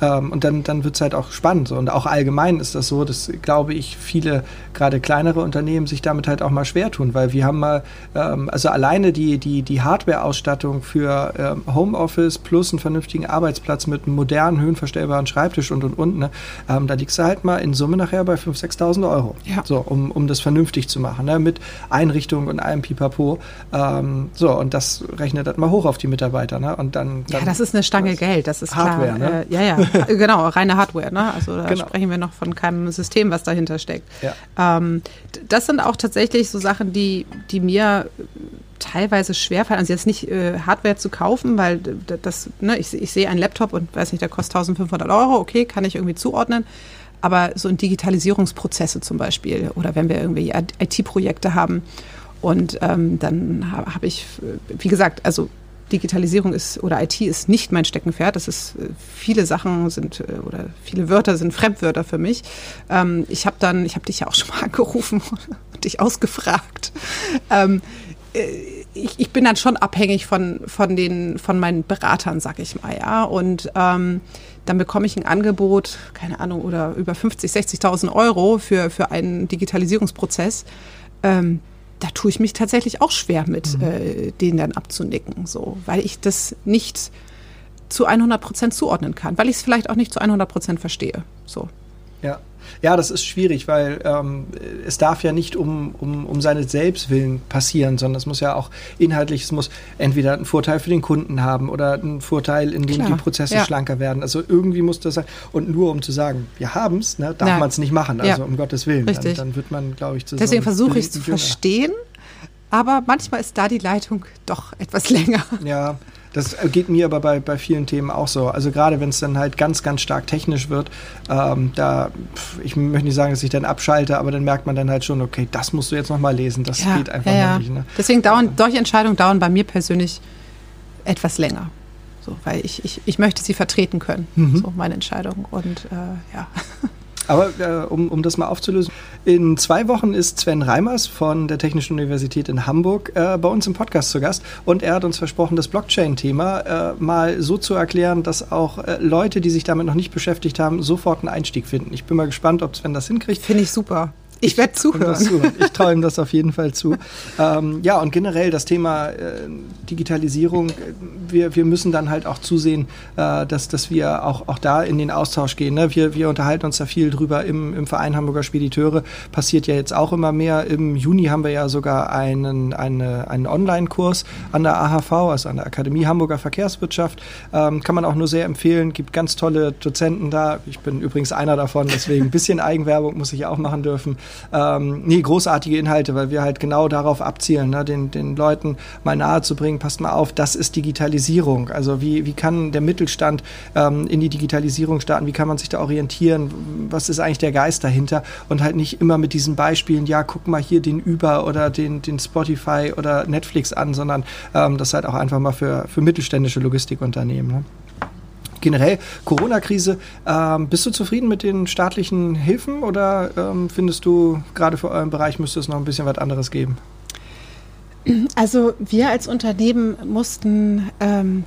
Speaker 1: Ähm, und dann, dann wird es halt auch spannend. So. Und auch allgemein ist das so, dass, glaube ich, viele, gerade kleinere Unternehmen, sich damit halt auch mal schwer tun, weil wir haben mal, ähm, also alleine die, die, die Hardware-Ausstattung für ähm, Homeoffice plus einen vernünftigen Arbeitsplatz mit einem modernen, höhenverstellbaren Schreibtisch und und und, ne, ähm, da liegst du halt mal in Summe nachher bei 5.000, 6.000 Euro.
Speaker 2: Ja.
Speaker 1: So, um, um das vernünftig zu machen, ne, mit Einrichtung und allem Pipapo. Ähm, so, und das rechnet das mal hoch auf die Mitarbeiter. Ne? Und dann,
Speaker 2: Ja,
Speaker 1: dann
Speaker 2: das ist eine Stange Geld, das ist
Speaker 1: Hardware,
Speaker 2: klar.
Speaker 1: ne?
Speaker 2: Äh, ja, ja, genau, reine Hardware. Ne? Also da
Speaker 1: Genau.
Speaker 2: sprechen wir noch von keinem System, was dahinter steckt.
Speaker 1: Ja.
Speaker 2: Ähm, das sind auch tatsächlich so Sachen, die, die mir teilweise schwerfallen. Also jetzt nicht äh, Hardware zu kaufen, weil das, ne, ich, ich sehe einen Laptop und weiß nicht, der kostet 1500 Euro, okay, kann ich irgendwie zuordnen. Aber so in Digitalisierungsprozesse zum Beispiel oder wenn wir irgendwie IT-Projekte haben und ähm, dann habe hab ich, äh, wie gesagt, also Digitalisierung ist oder IT ist nicht mein Steckenpferd. Das ist äh, viele Sachen sind äh, oder viele Wörter sind Fremdwörter für mich. Ähm, ich habe dann, ich habe dich ja auch schon mal angerufen und dich ausgefragt. Ähm, äh, ich, ich bin dann schon abhängig von, von, den, von meinen Beratern, sag ich mal, ja. Und ähm, dann bekomme ich ein Angebot, keine Ahnung, oder über 50, 60.000 Euro für, für einen Digitalisierungsprozess. Ähm, da tue ich mich tatsächlich auch schwer mit, mhm. äh, den dann abzunicken, so, weil ich das nicht zu 100 Prozent zuordnen kann, weil ich es vielleicht auch nicht zu 100 Prozent verstehe. So.
Speaker 1: Ja. Das ist schwierig, weil ähm, es darf ja nicht um, um, um seine Selbstwillen passieren, sondern es muss ja auch inhaltlich, es muss entweder einen Vorteil für den Kunden haben oder einen Vorteil, in dem Klar. die Prozesse ja. schlanker werden. Also irgendwie muss das sein. Und nur um zu sagen, wir haben es, ne, darf man es nicht machen. Also ja. um Gottes Willen.
Speaker 2: Richtig.
Speaker 1: Dann, dann wird man, glaube ich, zu
Speaker 2: Deswegen so versuche ich es zu verstehen, aber manchmal ist da die Leitung doch etwas länger.
Speaker 1: Ja, das geht mir aber bei, bei vielen Themen auch so. Also gerade wenn es dann halt ganz, ganz stark technisch wird, ähm, da, ich möchte nicht sagen, dass ich dann abschalte, aber dann merkt man dann halt schon, okay, das musst du jetzt nochmal lesen, das ja, geht einfach ja, nicht. Ne?
Speaker 2: Deswegen dauern, solche Entscheidungen dauern bei mir persönlich etwas länger. So, weil ich, ich, ich möchte sie vertreten können, mhm. so meine Entscheidung. Und äh, ja.
Speaker 1: Aber äh, um, um das mal aufzulösen, in zwei Wochen ist Sven Reimers von der Technischen Universität in Hamburg äh, bei uns im Podcast zu Gast und er hat uns versprochen, das Blockchain-Thema äh, mal so zu erklären, dass auch äh, Leute, die sich damit noch nicht beschäftigt haben, sofort einen Einstieg finden. Ich bin mal gespannt, ob Sven das hinkriegt.
Speaker 2: Finde ich super. Ich werde zuhören.
Speaker 1: Ich traue ihm das auf jeden Fall zu. Ähm, ja, und generell das Thema äh, Digitalisierung, wir, wir müssen dann halt auch zusehen, äh, dass, dass wir auch, auch da in den Austausch gehen. Ne? Wir, wir unterhalten uns da viel drüber im, im Verein Hamburger Spediteure. Passiert ja jetzt auch immer mehr. Im Juni haben wir ja sogar einen, eine, einen Online-Kurs an der AHV, also an der Akademie Hamburger Verkehrswirtschaft. Ähm, kann man auch nur sehr empfehlen. Gibt ganz tolle Dozenten da. Ich bin übrigens einer davon, deswegen ein bisschen Eigenwerbung muss ich auch machen dürfen. Ähm, nee, großartige Inhalte, weil wir halt genau darauf abzielen, ne, den, den Leuten mal nahe zu bringen, passt mal auf, das ist Digitalisierung. Also wie, wie kann der Mittelstand ähm, in die Digitalisierung starten, wie kann man sich da orientieren, was ist eigentlich der Geist dahinter und halt nicht immer mit diesen Beispielen, ja, guck mal hier den Uber oder den, den Spotify oder Netflix an, sondern ähm, das halt auch einfach mal für, für mittelständische Logistikunternehmen. Ne? Generell Corona-Krise. Ähm, bist du zufrieden mit den staatlichen Hilfen oder ähm, findest du, gerade für euren Bereich müsste es noch ein bisschen was anderes geben?
Speaker 2: Also wir als Unternehmen mussten ähm,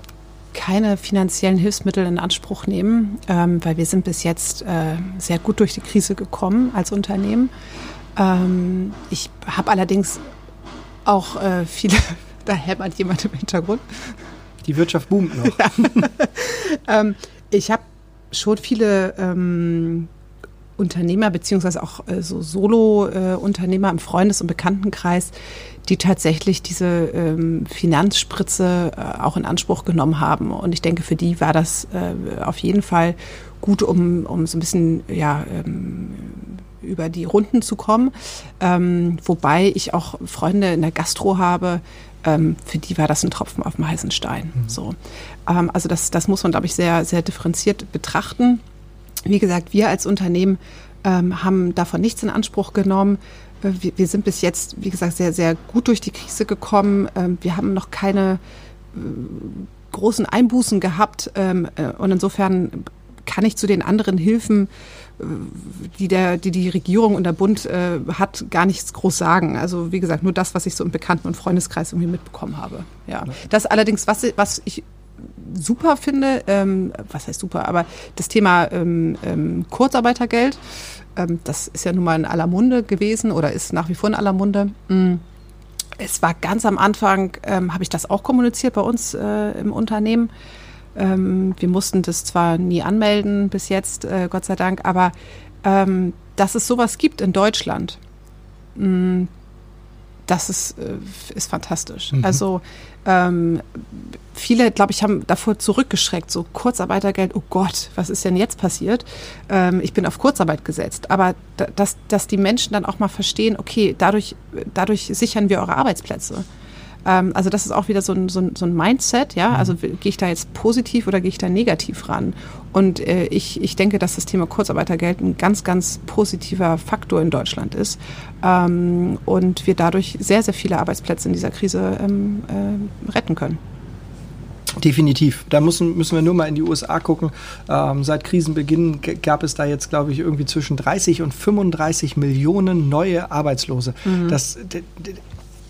Speaker 2: keine finanziellen Hilfsmittel in Anspruch nehmen, ähm, weil wir sind bis jetzt äh, sehr gut durch die Krise gekommen als Unternehmen. Ähm, ich habe allerdings auch äh, viele, da hämmert jemand im Hintergrund.
Speaker 1: Die Wirtschaft boomt noch.
Speaker 2: ähm, ich habe schon viele ähm, Unternehmer beziehungsweise auch äh, so Solo-Unternehmer äh, im Freundes- und Bekanntenkreis, die tatsächlich diese ähm, Finanzspritze äh, auch in Anspruch genommen haben. Und ich denke, für die war das äh, auf jeden Fall gut, um, um so ein bisschen ja, ähm, über die Runden zu kommen. Ähm, wobei ich auch Freunde in der Gastro habe, ähm, für die war das ein Tropfen auf dem heißen Stein. Mhm. So. Ähm, also das, das muss man, glaube ich, sehr, sehr differenziert betrachten. Wie gesagt, wir als Unternehmen ähm, haben davon nichts in Anspruch genommen. Äh, wir, wir, sind bis jetzt, wie gesagt, sehr, sehr gut durch die Krise gekommen. Ähm, wir haben noch keine äh, großen Einbußen gehabt ähm, äh, und insofern kann ich zu den anderen Hilfen die, der, die die Regierung und der Bund äh, hat, gar nichts groß sagen. Also wie gesagt, nur das, was ich so im Bekannten- und Freundeskreis irgendwie mitbekommen habe. Ja. Das allerdings, was, was ich super finde, ähm, was heißt super, aber das Thema ähm, ähm, Kurzarbeitergeld, ähm, das ist ja nun mal in aller Munde gewesen oder ist nach wie vor in aller Munde. Mm. Es war ganz am Anfang, ähm, habe ich das auch kommuniziert bei uns äh, im Unternehmen ähm, wir mussten das zwar nie anmelden bis jetzt, äh, Gott sei Dank, aber ähm, dass es sowas gibt in Deutschland, mh, mm, das ist, äh, ist fantastisch. Mhm. Also ähm, viele, glaube ich, haben davor zurückgeschreckt, so Kurzarbeitergeld, oh Gott, was ist denn jetzt passiert? Ähm, ich bin auf Kurzarbeit gesetzt. Aber dass, dass die Menschen dann auch mal verstehen, okay, dadurch, dadurch sichern wir eure Arbeitsplätze. Ähm, also das ist auch wieder so ein, so ein, so ein Mindset, ja. Mhm. Also gehe ich da jetzt positiv oder gehe ich da negativ ran? Und äh, ich, ich denke, dass das Thema Kurzarbeitergeld ein ganz, ganz positiver Faktor in Deutschland ist ähm, und wir dadurch sehr, sehr viele Arbeitsplätze in dieser Krise ähm, äh, retten können.
Speaker 1: Definitiv. Da müssen, müssen wir nur mal in die USA gucken. Ähm, seit Krisenbeginn gab es da jetzt, glaube ich, irgendwie zwischen 30 und 35 Millionen neue Arbeitslose. Mhm. Das,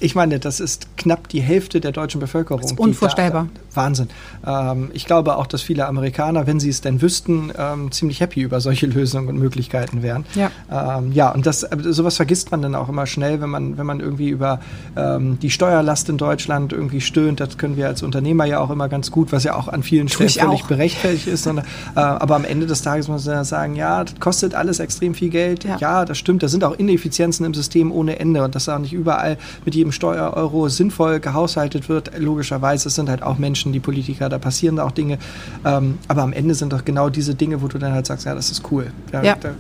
Speaker 1: ich meine, das ist knapp die Hälfte der deutschen Bevölkerung. Das
Speaker 2: ist unvorstellbar.
Speaker 1: Da, Wahnsinn. Ähm, ich glaube auch, dass viele Amerikaner, wenn sie es denn wüssten, ähm, ziemlich happy über solche Lösungen und Möglichkeiten wären. Ja, ähm, ja und das, sowas vergisst man dann auch immer schnell, wenn man, wenn man irgendwie über ähm, die Steuerlast in Deutschland irgendwie stöhnt. Das können wir als Unternehmer ja auch immer ganz gut, was ja auch an vielen Stellen völlig berechtfertigt ist. Sondern, äh, aber am Ende des Tages muss man ja sagen, ja, das kostet alles extrem viel Geld. Ja. ja, das stimmt. Da sind auch Ineffizienzen im System ohne Ende und das ist auch nicht überall mit jedem Steuereuro sinnvoll gehaushaltet wird. Logischerweise, es sind halt auch Menschen, die Politiker, da passieren auch Dinge. Ähm, aber am Ende sind doch genau diese Dinge, wo du dann halt sagst, ja, das ist cool. Ja, ja. Da,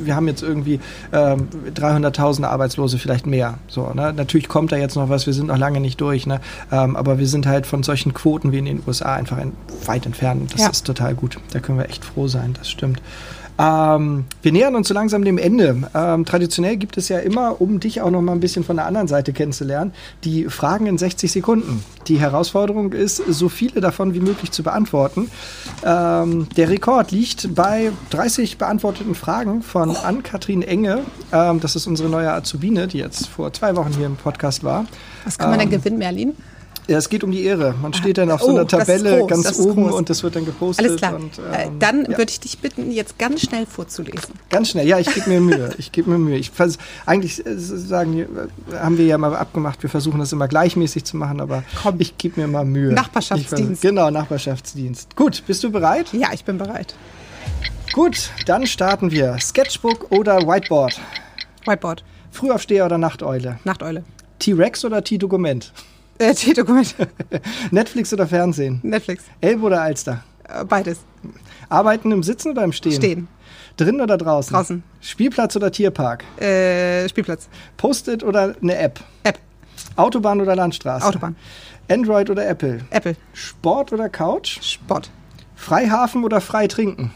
Speaker 1: wir haben jetzt irgendwie ähm, 300.000 Arbeitslose, vielleicht mehr. So, ne? Natürlich kommt da jetzt noch was, wir sind noch lange nicht durch. Ne? Ähm, aber wir sind halt von solchen Quoten wie in den USA einfach weit entfernt. Das ja. ist total gut. Da können wir echt froh sein, das stimmt. Ähm, wir nähern uns so langsam dem Ende. Ähm, traditionell gibt es ja immer, um dich auch noch mal ein bisschen von der anderen Seite kennenzulernen, die Fragen in 60 Sekunden. Die Herausforderung ist, so viele davon wie möglich zu beantworten. Ähm, der Rekord liegt bei 30 beantworteten Fragen von Ann-Kathrin Enge. Ähm, das ist unsere neue Azubine, die jetzt vor zwei Wochen hier im Podcast war.
Speaker 2: Was kann man denn ähm, gewinnen, Merlin?
Speaker 1: Ja, es geht um die Ehre. Man steht dann auf oh, so einer Tabelle groß, ganz oben und das wird dann gepostet.
Speaker 2: Alles klar. Und, äh, ähm, dann ja. würde ich dich bitten, jetzt ganz schnell vorzulesen.
Speaker 1: Ganz schnell, ja, ich gebe mir Mühe. Ich gebe mir Mühe. Ich eigentlich äh, sagen, haben wir ja mal abgemacht, wir versuchen das immer gleichmäßig zu machen, aber Komm. ich gebe mir mal Mühe.
Speaker 2: Nachbarschaftsdienst.
Speaker 1: genau, Nachbarschaftsdienst. Gut, bist du bereit?
Speaker 2: Ja, ich bin bereit.
Speaker 1: Gut, dann starten wir. Sketchbook oder Whiteboard?
Speaker 2: Whiteboard.
Speaker 1: Frühaufsteher oder Nachteule?
Speaker 2: Nachteule.
Speaker 1: T-Rex oder T-Dokument?
Speaker 2: Äh, T-Dokument.
Speaker 1: Netflix oder Fernsehen?
Speaker 2: Netflix.
Speaker 1: Elbe oder Alster?
Speaker 2: Äh, beides.
Speaker 1: Arbeiten im Sitzen oder im Stehen?
Speaker 2: Stehen.
Speaker 1: Drin oder draußen?
Speaker 2: Draußen.
Speaker 1: Spielplatz oder Tierpark?
Speaker 2: Äh, Spielplatz.
Speaker 1: Post-it oder eine App?
Speaker 2: App.
Speaker 1: Autobahn oder Landstraße?
Speaker 2: Autobahn.
Speaker 1: Android oder Apple?
Speaker 2: Apple.
Speaker 1: Sport oder Couch?
Speaker 2: Sport.
Speaker 1: Freihafen oder frei trinken?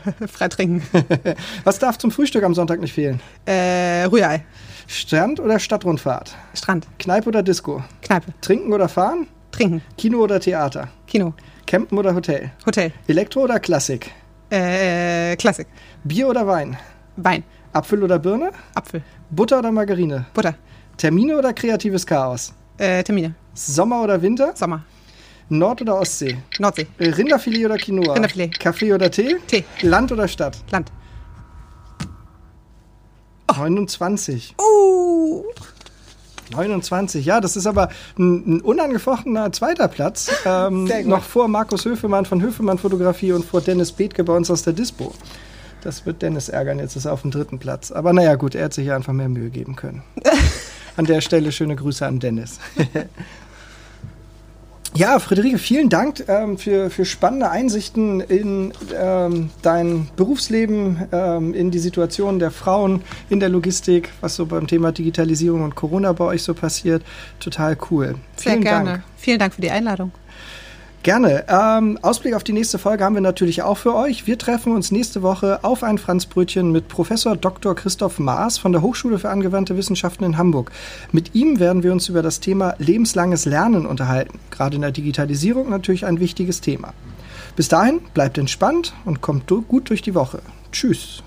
Speaker 2: frei trinken.
Speaker 1: Was darf zum Frühstück am Sonntag nicht fehlen?
Speaker 2: Äh, Rührei.
Speaker 1: Strand oder Stadtrundfahrt?
Speaker 2: Strand.
Speaker 1: Kneipe oder Disco?
Speaker 2: Kneipe.
Speaker 1: Trinken oder fahren?
Speaker 2: Trinken.
Speaker 1: Kino oder Theater?
Speaker 2: Kino.
Speaker 1: Campen oder Hotel?
Speaker 2: Hotel.
Speaker 1: Elektro oder Klassik?
Speaker 2: Äh, Klassik.
Speaker 1: Bier oder Wein?
Speaker 2: Wein.
Speaker 1: Apfel oder Birne?
Speaker 2: Apfel.
Speaker 1: Butter oder Margarine?
Speaker 2: Butter.
Speaker 1: Termine oder kreatives Chaos?
Speaker 2: Äh, Termine.
Speaker 1: Sommer oder Winter?
Speaker 2: Sommer.
Speaker 1: Nord- oder Ostsee?
Speaker 2: Nordsee.
Speaker 1: Rinderfilet oder Quinoa?
Speaker 2: Rinderfilet.
Speaker 1: Kaffee oder Tee?
Speaker 2: Tee.
Speaker 1: Land oder Stadt?
Speaker 2: Land.
Speaker 1: 29.
Speaker 2: Uh.
Speaker 1: 29, ja, das ist aber ein, ein unangefochtener zweiter Platz. Ähm, noch vor Markus Höfemann von Höfemann Fotografie und vor Dennis Bethke bei uns aus der Dispo. Das wird Dennis ärgern, jetzt ist er auf dem dritten Platz. Aber naja, gut, er hat sich ja einfach mehr Mühe geben können. An der Stelle schöne Grüße an Dennis. Ja, Friederike, vielen Dank ähm, für, für spannende Einsichten in ähm, dein Berufsleben, ähm, in die Situation der Frauen in der Logistik, was so beim Thema Digitalisierung und Corona bei euch so passiert. Total cool.
Speaker 2: Sehr vielen gerne. Dank. Vielen Dank für die Einladung.
Speaker 1: Gerne. Ähm, Ausblick auf die nächste Folge haben wir natürlich auch für euch. Wir treffen uns nächste Woche auf ein Franzbrötchen mit Professor Dr. Christoph Maas von der Hochschule für angewandte Wissenschaften in Hamburg. Mit ihm werden wir uns über das Thema lebenslanges Lernen unterhalten. Gerade in der Digitalisierung natürlich ein wichtiges Thema. Bis dahin, bleibt entspannt und kommt gut durch die Woche. Tschüss.